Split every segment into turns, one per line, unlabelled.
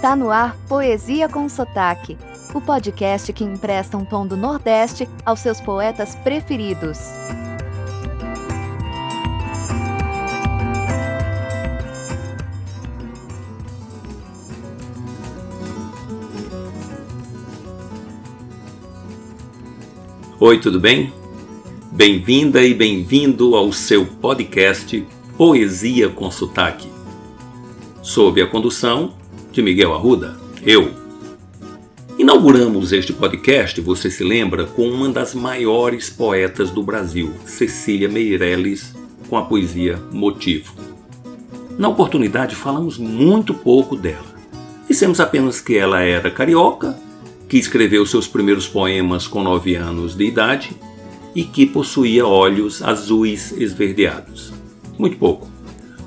Está no ar Poesia com Sotaque, o podcast que empresta um tom do Nordeste aos seus poetas preferidos.
Oi, tudo bem? Bem-vinda e bem-vindo ao seu podcast Poesia com Sotaque. Sob a condução de Miguel Arruda, eu. Inauguramos este podcast, você se lembra, com uma das maiores poetas do Brasil, Cecília Meirelles, com a poesia Motivo. Na oportunidade, falamos muito pouco dela. Dissemos apenas que ela era carioca que escreveu seus primeiros poemas com nove anos de idade e que possuía olhos azuis esverdeados. Muito pouco.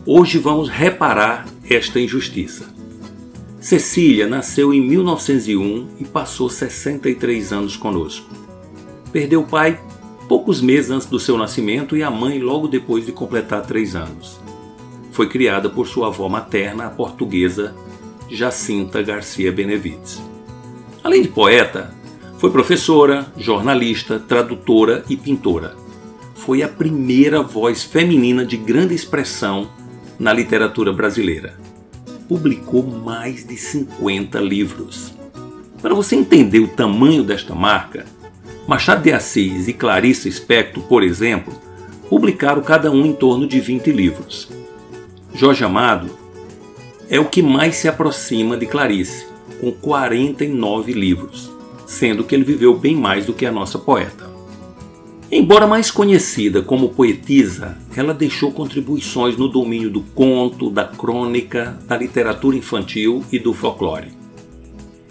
Hoje vamos reparar esta injustiça. Cecília nasceu em 1901 e passou 63 anos conosco. Perdeu o pai poucos meses antes do seu nascimento e a mãe logo depois de completar três anos. Foi criada por sua avó materna, a portuguesa Jacinta Garcia Benevides. Além de poeta, foi professora, jornalista, tradutora e pintora. Foi a primeira voz feminina de grande expressão na literatura brasileira. Publicou mais de 50 livros. Para você entender o tamanho desta marca, Machado de Assis e Clarice Spector, por exemplo, publicaram cada um em torno de 20 livros. Jorge Amado é o que mais se aproxima de Clarice, com 49 livros, sendo que ele viveu bem mais do que a nossa poeta. Embora mais conhecida como poetisa, ela deixou contribuições no domínio do conto, da crônica, da literatura infantil e do folclore.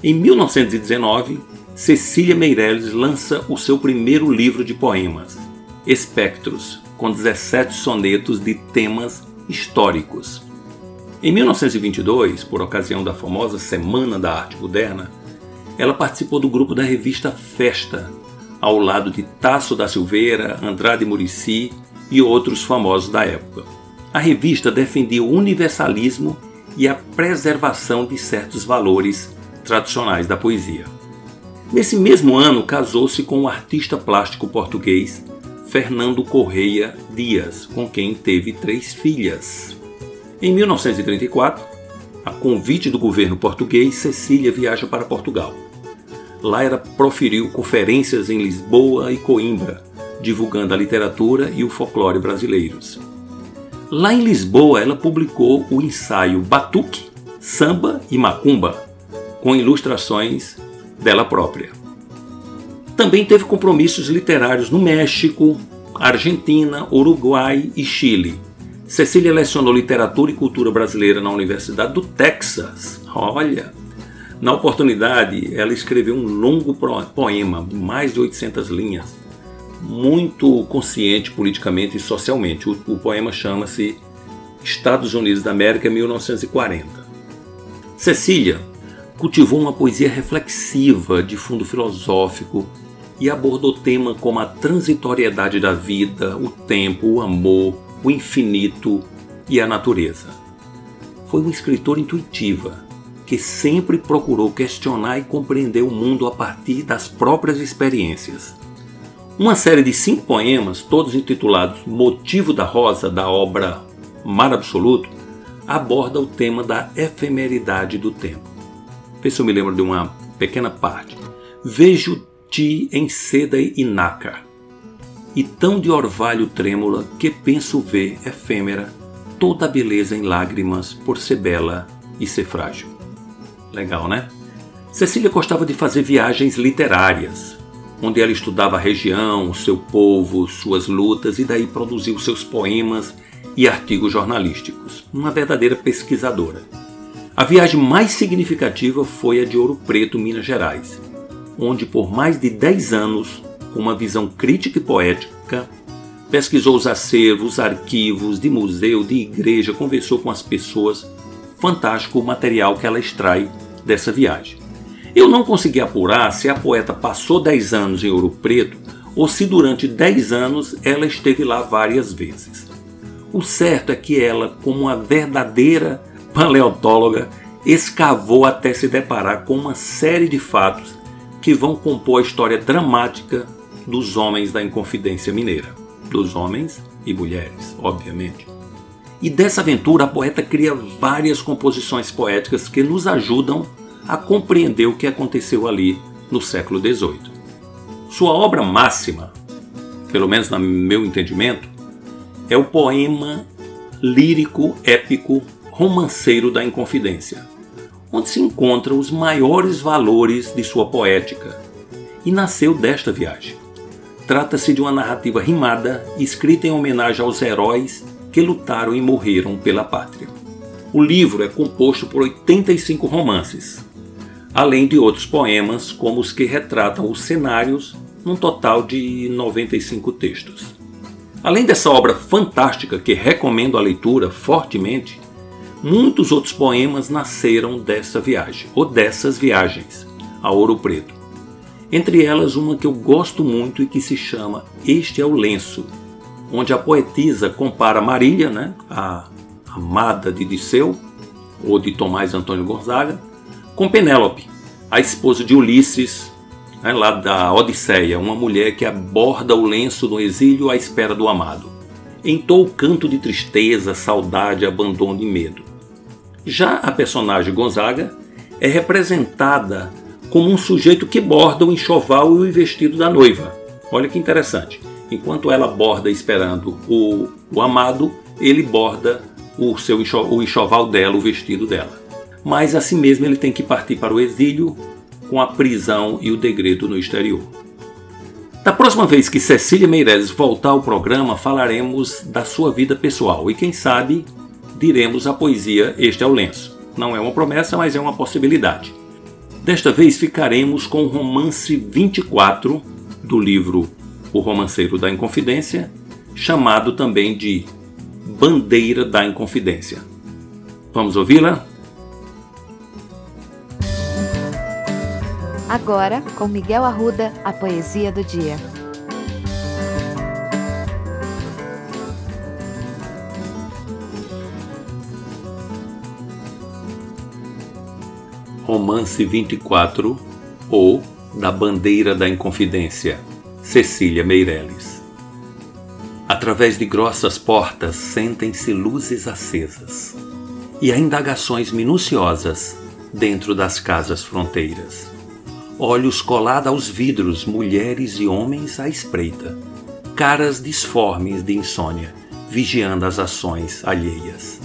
Em 1919, Cecília Meirelles lança o seu primeiro livro de poemas, Espectros, com 17 sonetos de temas históricos. Em 1922, por ocasião da famosa Semana da Arte Moderna, ela participou do grupo da revista Festa, ao lado de Tasso da Silveira, Andrade Murici e outros famosos da época. A revista defendia o universalismo e a preservação de certos valores tradicionais da poesia. Nesse mesmo ano, casou-se com o artista plástico português Fernando Correia Dias, com quem teve três filhas. Em 1934, a convite do governo português, Cecília viaja para Portugal. Ela proferiu conferências em Lisboa e Coimbra, divulgando a literatura e o folclore brasileiros. Lá em Lisboa, ela publicou o ensaio Batuque, Samba e Macumba, com ilustrações dela própria. Também teve compromissos literários no México, Argentina, Uruguai e Chile Cecília lecionou literatura e cultura brasileira na Universidade do Texas. Olha! Na oportunidade, ela escreveu um longo poema, mais de 800 linhas, muito consciente politicamente e socialmente. O, o poema chama-se Estados Unidos da América 1940. Cecília cultivou uma poesia reflexiva de fundo filosófico e abordou temas como a transitoriedade da vida, o tempo, o amor, o infinito e a natureza. Foi uma escritora intuitiva que sempre procurou questionar e compreender o mundo a partir das próprias experiências. Uma série de cinco poemas, todos intitulados Motivo da Rosa, da obra Mar Absoluto, aborda o tema da efemeridade do tempo. Vê se eu me lembro de uma pequena parte. Vejo-te em seda e nácar e tão de orvalho trêmula que penso ver efêmera toda a beleza em lágrimas por ser bela e ser frágil. Legal, né? Cecília gostava de fazer viagens literárias, onde ela estudava a região, seu povo, suas lutas e daí produziu seus poemas e artigos jornalísticos. Uma verdadeira pesquisadora. A viagem mais significativa foi a de Ouro Preto, Minas Gerais, onde por mais de 10 anos com uma visão crítica e poética, pesquisou os acervos, arquivos de museu, de igreja, conversou com as pessoas. Fantástico o material que ela extrai dessa viagem. Eu não consegui apurar se a poeta passou 10 anos em Ouro Preto ou se durante 10 anos ela esteve lá várias vezes. O certo é que ela, como uma verdadeira paleontóloga, escavou até se deparar com uma série de fatos que vão compor a história dramática dos homens da Inconfidência Mineira, dos homens e mulheres, obviamente. E dessa aventura a poeta cria várias composições poéticas que nos ajudam a compreender o que aconteceu ali no século XVIII. Sua obra máxima, pelo menos no meu entendimento, é o poema lírico épico romanceiro da Inconfidência, onde se encontram os maiores valores de sua poética, e nasceu desta viagem. Trata-se de uma narrativa rimada, escrita em homenagem aos heróis que lutaram e morreram pela pátria. O livro é composto por 85 romances, além de outros poemas, como os que retratam os cenários, num total de 95 textos. Além dessa obra fantástica que recomendo a leitura fortemente, Muitos outros poemas nasceram dessa viagem, ou dessas viagens, a Ouro Preto. Entre elas, uma que eu gosto muito e que se chama Este é o Lenço, onde a poetisa compara Marília, né, a amada de Disseu, ou de Tomás Antônio Gonzaga, com Penélope, a esposa de Ulisses, né, lá da Odisseia, uma mulher que aborda o lenço no exílio à espera do amado. Entou o canto de tristeza, saudade, abandono e medo. Já a personagem Gonzaga é representada como um sujeito que borda o enxoval e o vestido da noiva. Olha que interessante. Enquanto ela borda esperando o, o amado, ele borda o seu o enxoval dela, o vestido dela. Mas assim mesmo ele tem que partir para o exílio com a prisão e o degredo no exterior. Da próxima vez que Cecília Meireles voltar ao programa, falaremos da sua vida pessoal e quem sabe diremos a poesia Este é o Lenço. Não é uma promessa, mas é uma possibilidade. Desta vez ficaremos com o romance 24 do livro O Romanceiro da Inconfidência, chamado também de Bandeira da Inconfidência. Vamos ouvi-la?
Agora, com Miguel Arruda, a poesia do dia.
Romance 24 ou Da Bandeira da Inconfidência, Cecília Meireles. Através de grossas portas sentem-se luzes acesas e há indagações minuciosas dentro das casas fronteiras. Olhos colados aos vidros, mulheres e homens à espreita, caras disformes de insônia, vigiando as ações alheias.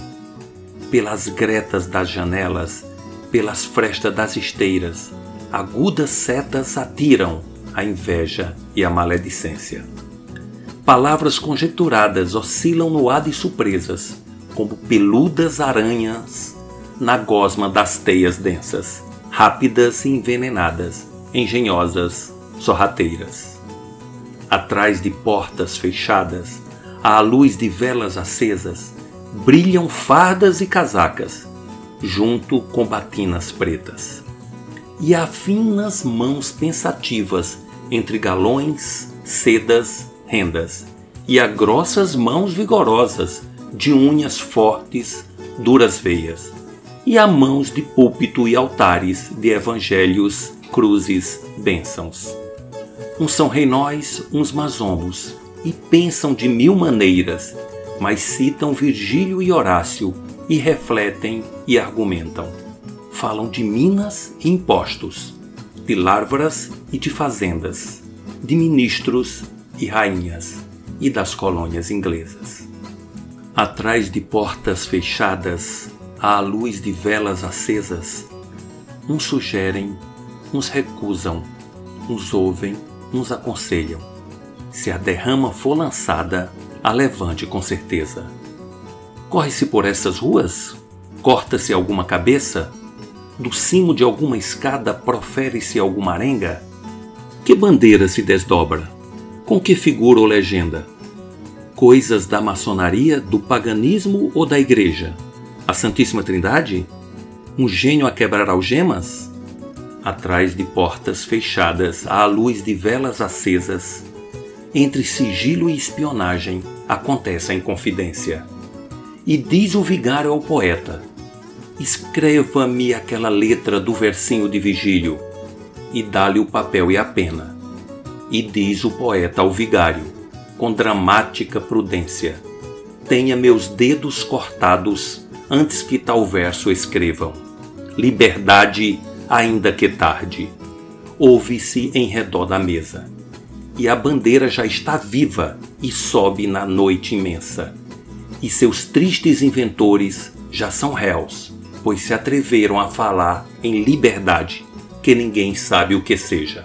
Pelas gretas das janelas pelas frestas das esteiras, agudas setas atiram a inveja e a maledicência. Palavras conjecturadas oscilam no ar de surpresas, como peludas aranhas na gosma das teias densas, rápidas e envenenadas, engenhosas, sorrateiras. Atrás de portas fechadas, à luz de velas acesas, brilham fardas e casacas, junto com batinas pretas. E há finas mãos pensativas entre galões, sedas, rendas, e há grossas mãos vigorosas de unhas fortes, duras veias, e há mãos de púlpito e altares de evangelhos, cruzes, bênçãos. Uns são reinóis, uns mazombos, e pensam de mil maneiras, mas citam Virgílio e Horácio e refletem e argumentam. Falam de minas e impostos, de larvas e de fazendas, de ministros e rainhas e das colônias inglesas. Atrás de portas fechadas, à luz de velas acesas, uns sugerem, uns recusam, uns ouvem, uns aconselham. Se a derrama for lançada, a levante com certeza Corre-se por essas ruas? Corta-se alguma cabeça? Do cimo de alguma escada profere-se alguma arenga? Que bandeira se desdobra? Com que figura ou legenda? Coisas da maçonaria, do paganismo ou da igreja? A Santíssima Trindade? Um gênio a quebrar algemas? Atrás de portas fechadas, à luz de velas acesas, entre sigilo e espionagem, acontece a inconfidência. E diz o vigário ao poeta: escreva-me aquela letra do versinho de Vigílio e dá-lhe o papel e a pena. E diz o poeta ao vigário, com dramática prudência: Tenha meus dedos cortados antes que tal verso escrevam. Liberdade, ainda que tarde. Ouve-se em redor da mesa. E a bandeira já está viva e sobe na noite imensa. E seus tristes inventores já são réus, pois se atreveram a falar em liberdade, que ninguém sabe o que seja.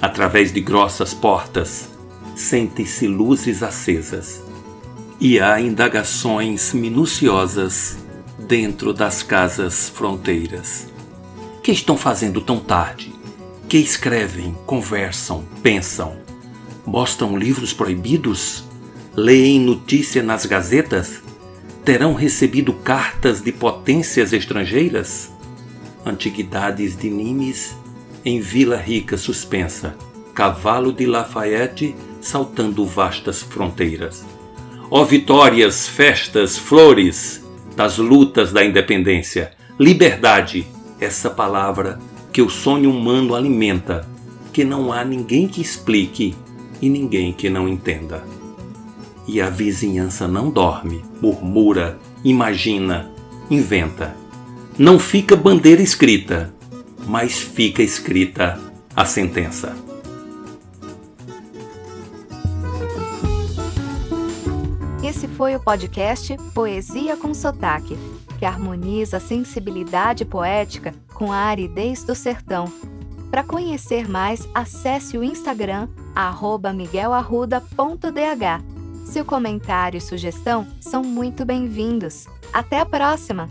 Através de grossas portas, sente-se luzes acesas e há indagações minuciosas dentro das casas fronteiras. Que estão fazendo tão tarde? Que escrevem, conversam, pensam? Mostram livros proibidos? Leem notícia nas gazetas? Terão recebido cartas de potências estrangeiras? Antiguidades de Nimes em Vila Rica suspensa, cavalo de Lafayette saltando vastas fronteiras. Ó vitórias, festas, flores das lutas da independência, liberdade, essa palavra que o sonho humano alimenta, que não há ninguém que explique e ninguém que não entenda. E a vizinhança não dorme, murmura, imagina, inventa. Não fica bandeira escrita, mas fica escrita a sentença.
Esse foi o podcast Poesia com Sotaque, que harmoniza a sensibilidade poética com a aridez do sertão. Para conhecer mais, acesse o Instagram miguelarruda.dh. Seu comentário e sugestão são muito bem-vindos. Até a próxima!